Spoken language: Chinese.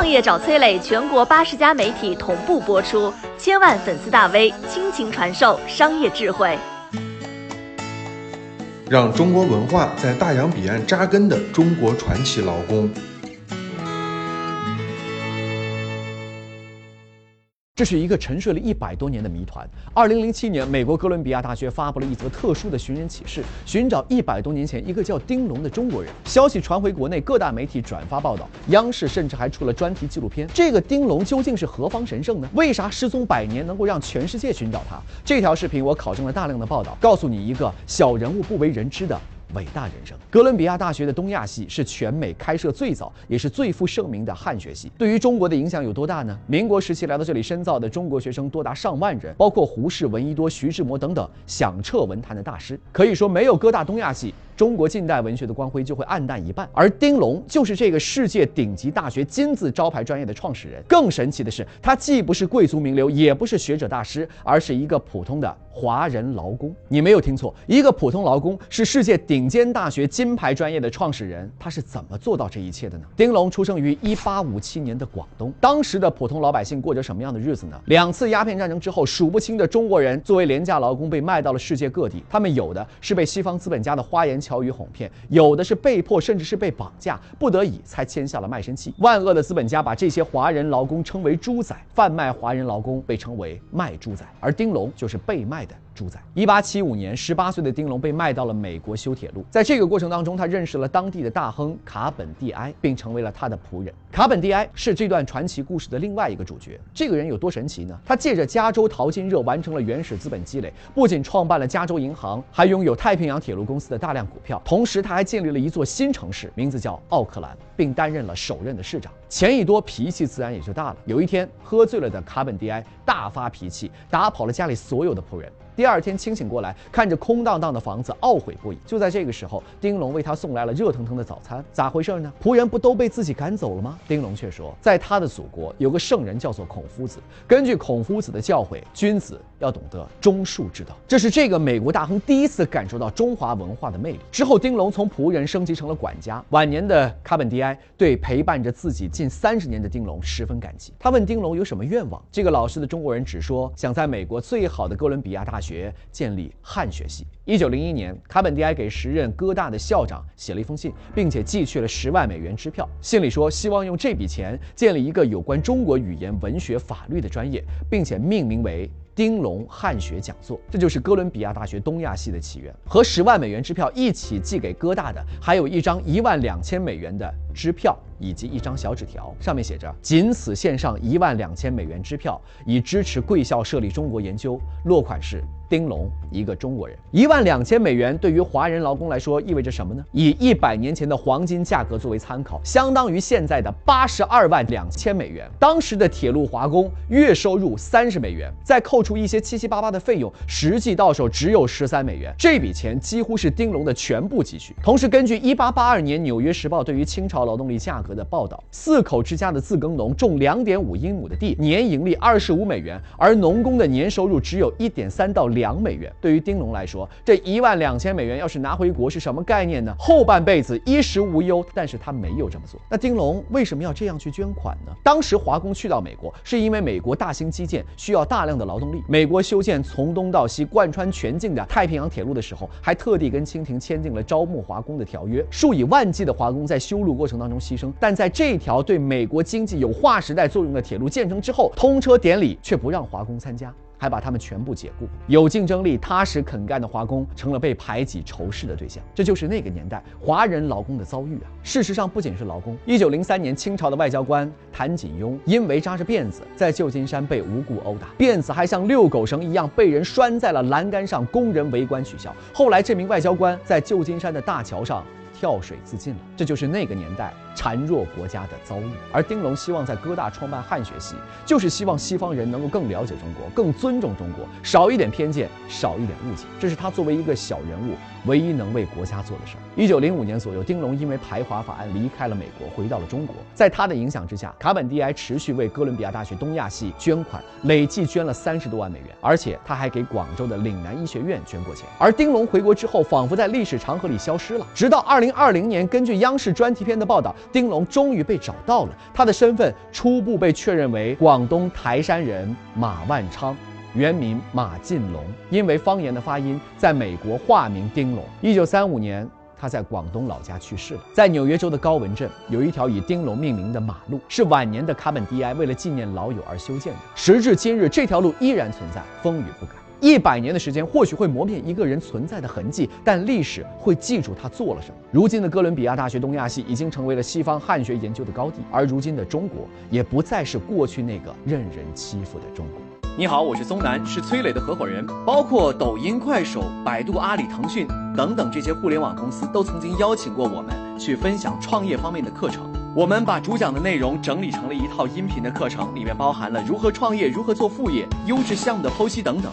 创业找崔磊，全国八十家媒体同步播出，千万粉丝大 V 倾情传授商业智慧，让中国文化在大洋彼岸扎根的中国传奇劳工。这是一个沉睡了一百多年的谜团。二零零七年，美国哥伦比亚大学发布了一则特殊的寻人启事，寻找一百多年前一个叫丁龙的中国人。消息传回国内，各大媒体转发报道，央视甚至还出了专题纪录片。这个丁龙究竟是何方神圣呢？为啥失踪百年能够让全世界寻找他？这条视频我考证了大量的报道，告诉你一个小人物不为人知的。伟大人生。哥伦比亚大学的东亚系是全美开设最早也是最负盛名的汉学系。对于中国的影响有多大呢？民国时期来到这里深造的中国学生多达上万人，包括胡适、闻一多、徐志摩等等响彻文坛的大师。可以说，没有哥大东亚系。中国近代文学的光辉就会黯淡一半，而丁龙就是这个世界顶级大学金字招牌专业的创始人。更神奇的是，他既不是贵族名流，也不是学者大师，而是一个普通的华人劳工。你没有听错，一个普通劳工是世界顶尖大学金牌专业的创始人。他是怎么做到这一切的呢？丁龙出生于一八五七年的广东，当时的普通老百姓过着什么样的日子呢？两次鸦片战争之后，数不清的中国人作为廉价劳工被卖到了世界各地，他们有的是被西方资本家的花言巧。语哄骗，有的是被迫，甚至是被绑架，不得已才签下了卖身契。万恶的资本家把这些华人劳工称为猪仔，贩卖华人劳工被称为卖猪仔，而丁龙就是被卖的。主宰。一八七五年，十八岁的丁龙被卖到了美国修铁路。在这个过程当中，他认识了当地的大亨卡本蒂埃，并成为了他的仆人。卡本蒂埃是这段传奇故事的另外一个主角。这个人有多神奇呢？他借着加州淘金热完成了原始资本积累，不仅创办了加州银行，还拥有太平洋铁路公司的大量股票。同时，他还建立了一座新城市，名字叫奥克兰，并担任了首任的市长。钱一多，脾气自然也就大了。有一天，喝醉了的卡本蒂埃大发脾气，打跑了家里所有的仆人。第二天清醒过来，看着空荡荡的房子，懊悔不已。就在这个时候，丁龙为他送来了热腾腾的早餐。咋回事呢？仆人不都被自己赶走了吗？丁龙却说，在他的祖国有个圣人叫做孔夫子。根据孔夫子的教诲，君子要懂得忠恕之道。这是这个美国大亨第一次感受到中华文化的魅力。之后，丁龙从仆人升级成了管家。晚年的卡本迪埃对陪伴着自己近三十年的丁龙十分感激。他问丁龙有什么愿望？这个老实的中国人只说想在美国最好的哥伦比亚大学。建立汉学系。一九零一年，卡本迪埃给时任哥大的校长写了一封信，并且寄去了十万美元支票。信里说，希望用这笔钱建立一个有关中国语言、文学、法律的专业，并且命名为。丁龙汉学讲座，这就是哥伦比亚大学东亚系的起源。和十万美元支票一起寄给哥大的，还有一张一万两千美元的支票，以及一张小纸条，上面写着：“仅此献上一万两千美元支票，以支持贵校设立中国研究。”落款是。丁龙，一个中国人，一万两千美元对于华人劳工来说意味着什么呢？以一百年前的黄金价格作为参考，相当于现在的八十二万两千美元。当时的铁路华工月收入三十美元，再扣除一些七七八八的费用，实际到手只有十三美元。这笔钱几乎是丁龙的全部积蓄。同时，根据一八八二年《纽约时报》对于清朝劳动力价格的报道，四口之家的自耕农种两点五英亩的地，年盈利二十五美元，而农工的年收入只有一点三到两。两美元对于丁龙来说，这一万两千美元要是拿回国是什么概念呢？后半辈子衣食无忧，但是他没有这么做。那丁龙为什么要这样去捐款呢？当时华工去到美国，是因为美国大兴基建需要大量的劳动力。美国修建从东到西贯穿全境的太平洋铁路的时候，还特地跟清廷签订了招募华工的条约。数以万计的华工在修路过程当中牺牲，但在这条对美国经济有划时代作用的铁路建成之后，通车典礼却不让华工参加。还把他们全部解雇，有竞争力、踏实肯干的华工成了被排挤、仇视的对象。这就是那个年代华人劳工的遭遇啊！事实上，不仅是劳工，一九零三年，清朝的外交官谭锦庸因为扎着辫子，在旧金山被无故殴打，辫子还像遛狗绳一样被人拴在了栏杆上，工人围观取笑。后来，这名外交官在旧金山的大桥上跳水自尽了。这就是那个年代。孱弱国家的遭遇，而丁龙希望在哥大创办汉学系，就是希望西方人能够更了解中国，更尊重中国，少一点偏见，少一点误解。这是他作为一个小人物唯一能为国家做的事儿。一九零五年左右，丁龙因为排华法案离开了美国，回到了中国。在他的影响之下，卡本迪埃持续为哥伦比亚大学东亚系捐款，累计捐了三十多万美元，而且他还给广州的岭南医学院捐过钱。而丁龙回国之后，仿佛在历史长河里消失了。直到二零二零年，根据央视专题片的报道。丁龙终于被找到了，他的身份初步被确认为广东台山人马万昌。原名马进龙，因为方言的发音，在美国化名丁龙。一九三五年，他在广东老家去世了。在纽约州的高文镇，有一条以丁龙命名的马路，是晚年的卡本迪埃为了纪念老友而修建的。时至今日，这条路依然存在，风雨不改。一百年的时间或许会磨灭一个人存在的痕迹，但历史会记住他做了什么。如今的哥伦比亚大学东亚系已经成为了西方汉学研究的高地，而如今的中国也不再是过去那个任人欺负的中国。你好，我是松南，是崔磊的合伙人。包括抖音、快手、百度、阿里、腾讯等等这些互联网公司，都曾经邀请过我们去分享创业方面的课程。我们把主讲的内容整理成了一套音频的课程，里面包含了如何创业、如何做副业、优质项目的剖析等等，